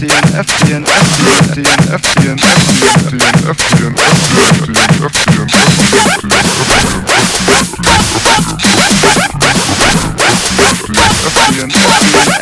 F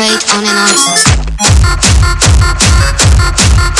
DNF DNF DNF DNF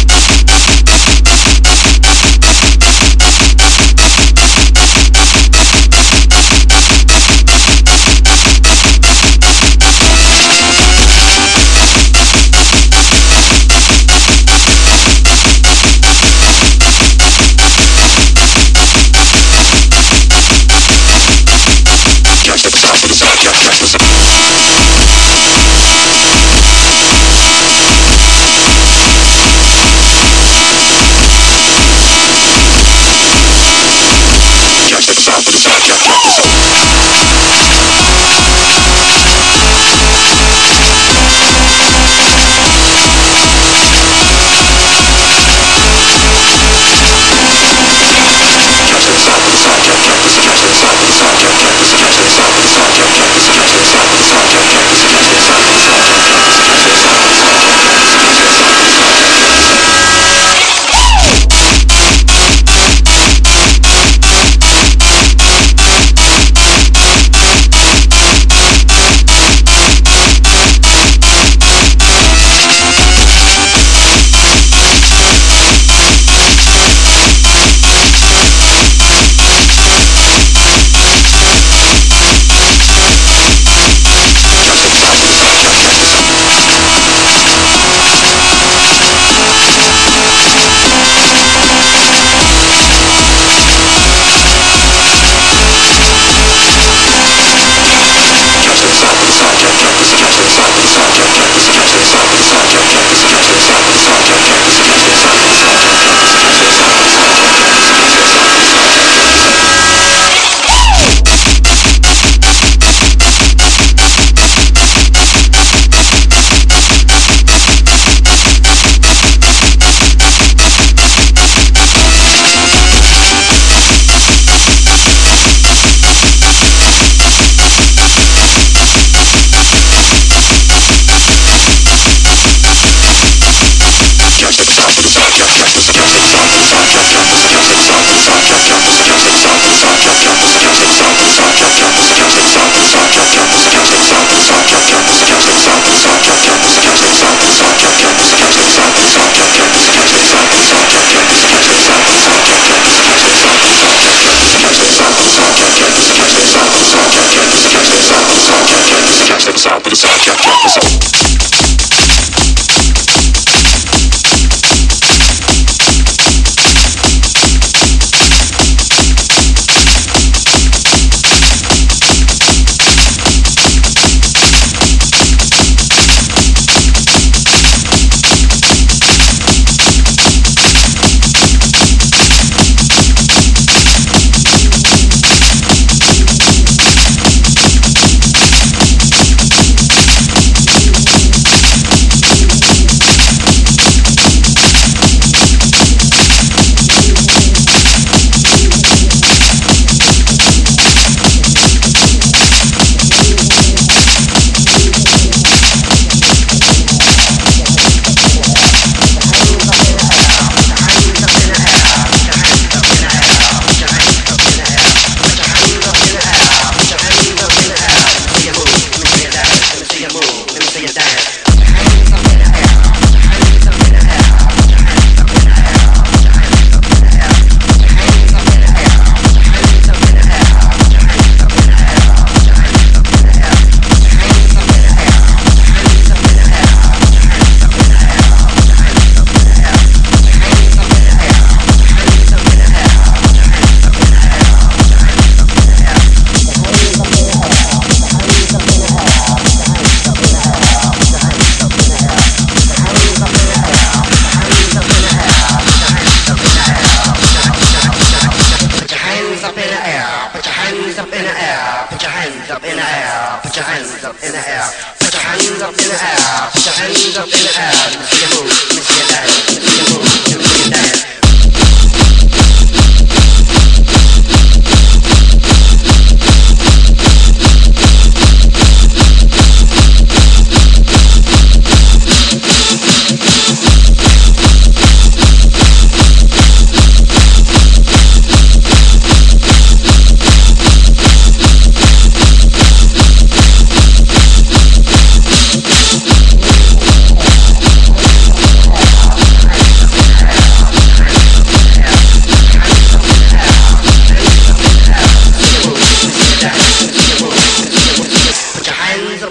So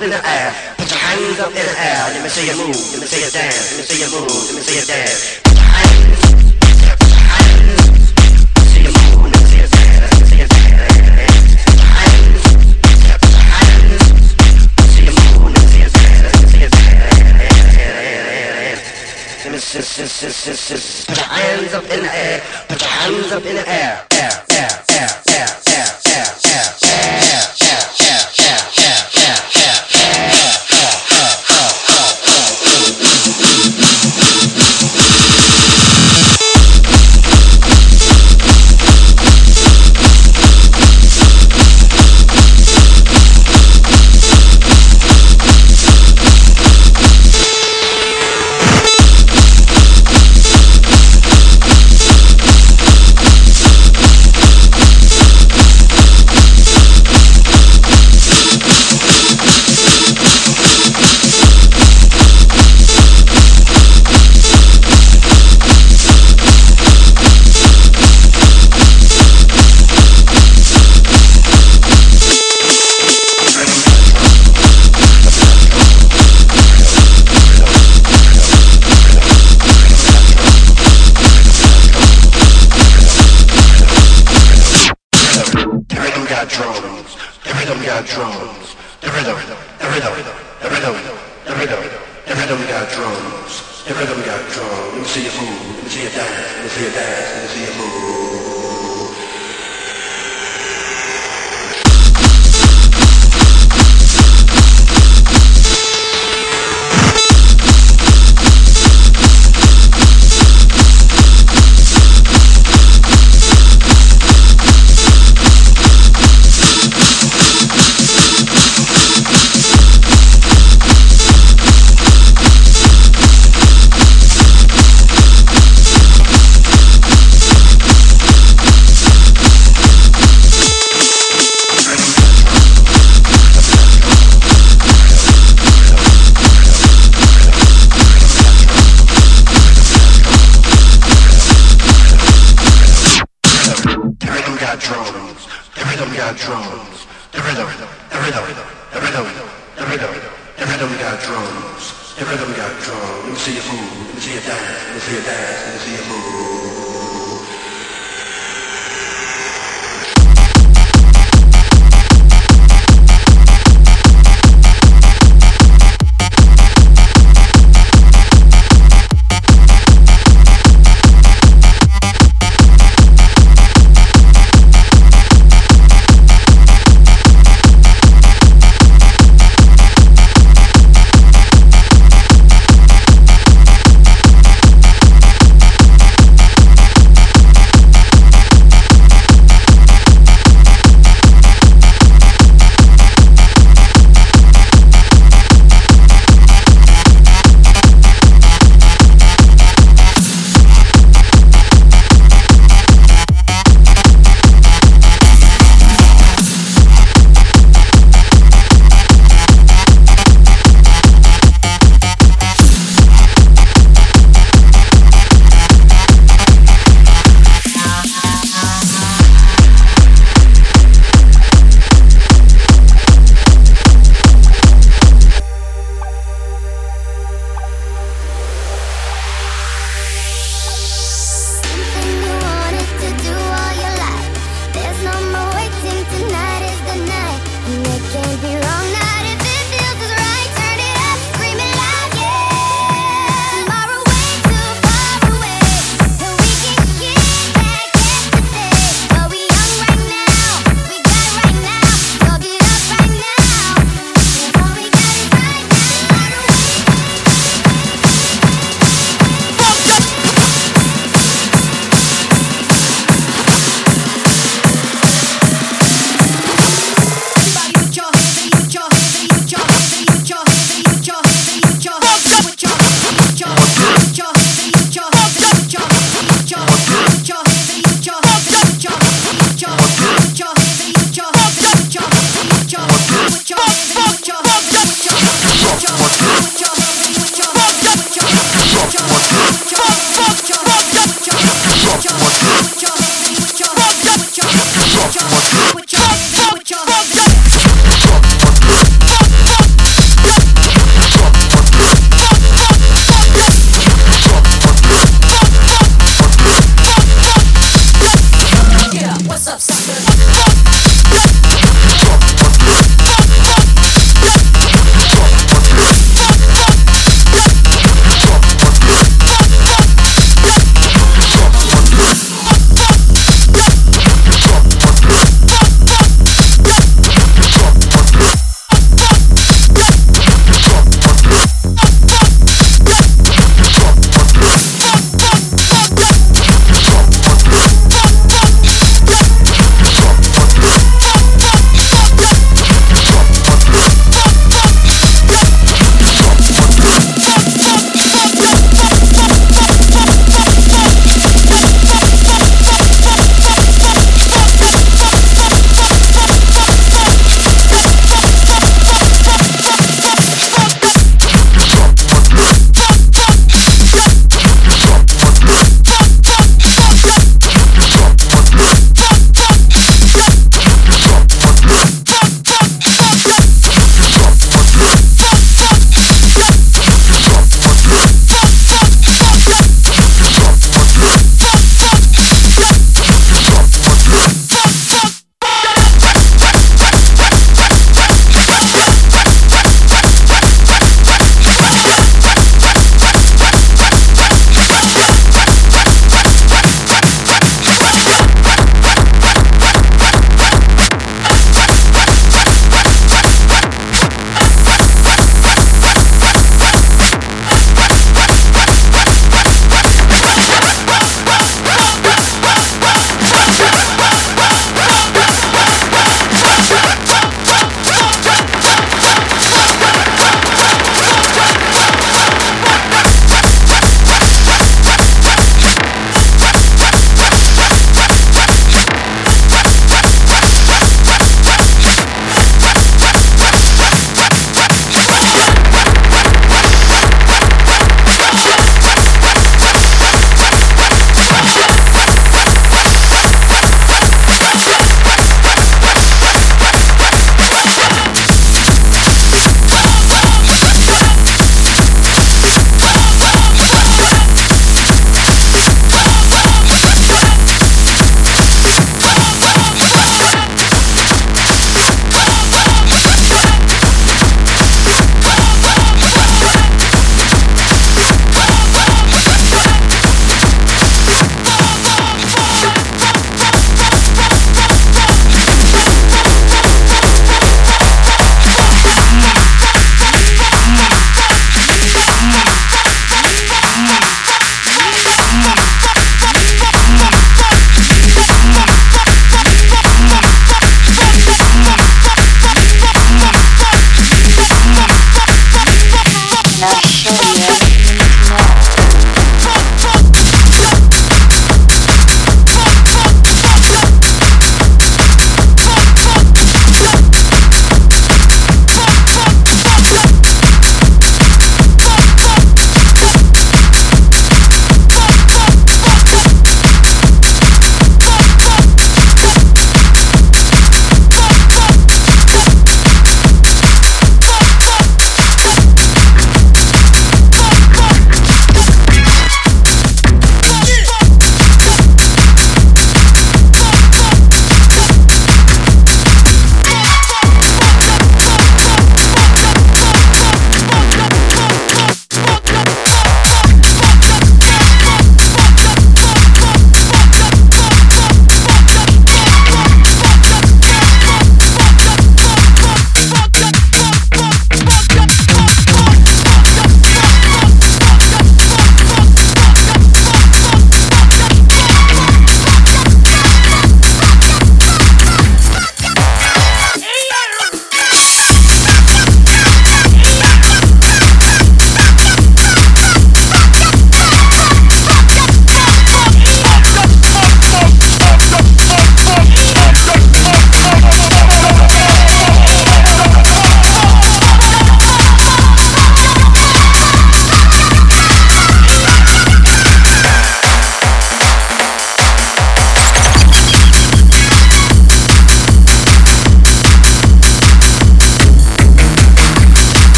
through the air. Put your hands up in the air. Let me see you move. Let me see you dance. Let me see you move. Let me see you dance. Put your hands up in the air. Put your hands up in the air. air, air.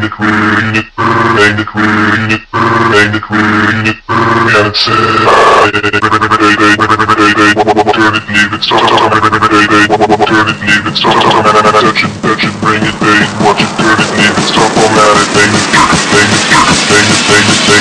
the queer unit, bang the queer unit, bang the queer unit, and it said, turn it, leave it, stop, turn it, leave it, stop, touch it, touch it, bring it, bang, watch it, turn it, leave it, stop, all at it, bang it, bang it, bang it, bang it, bang it,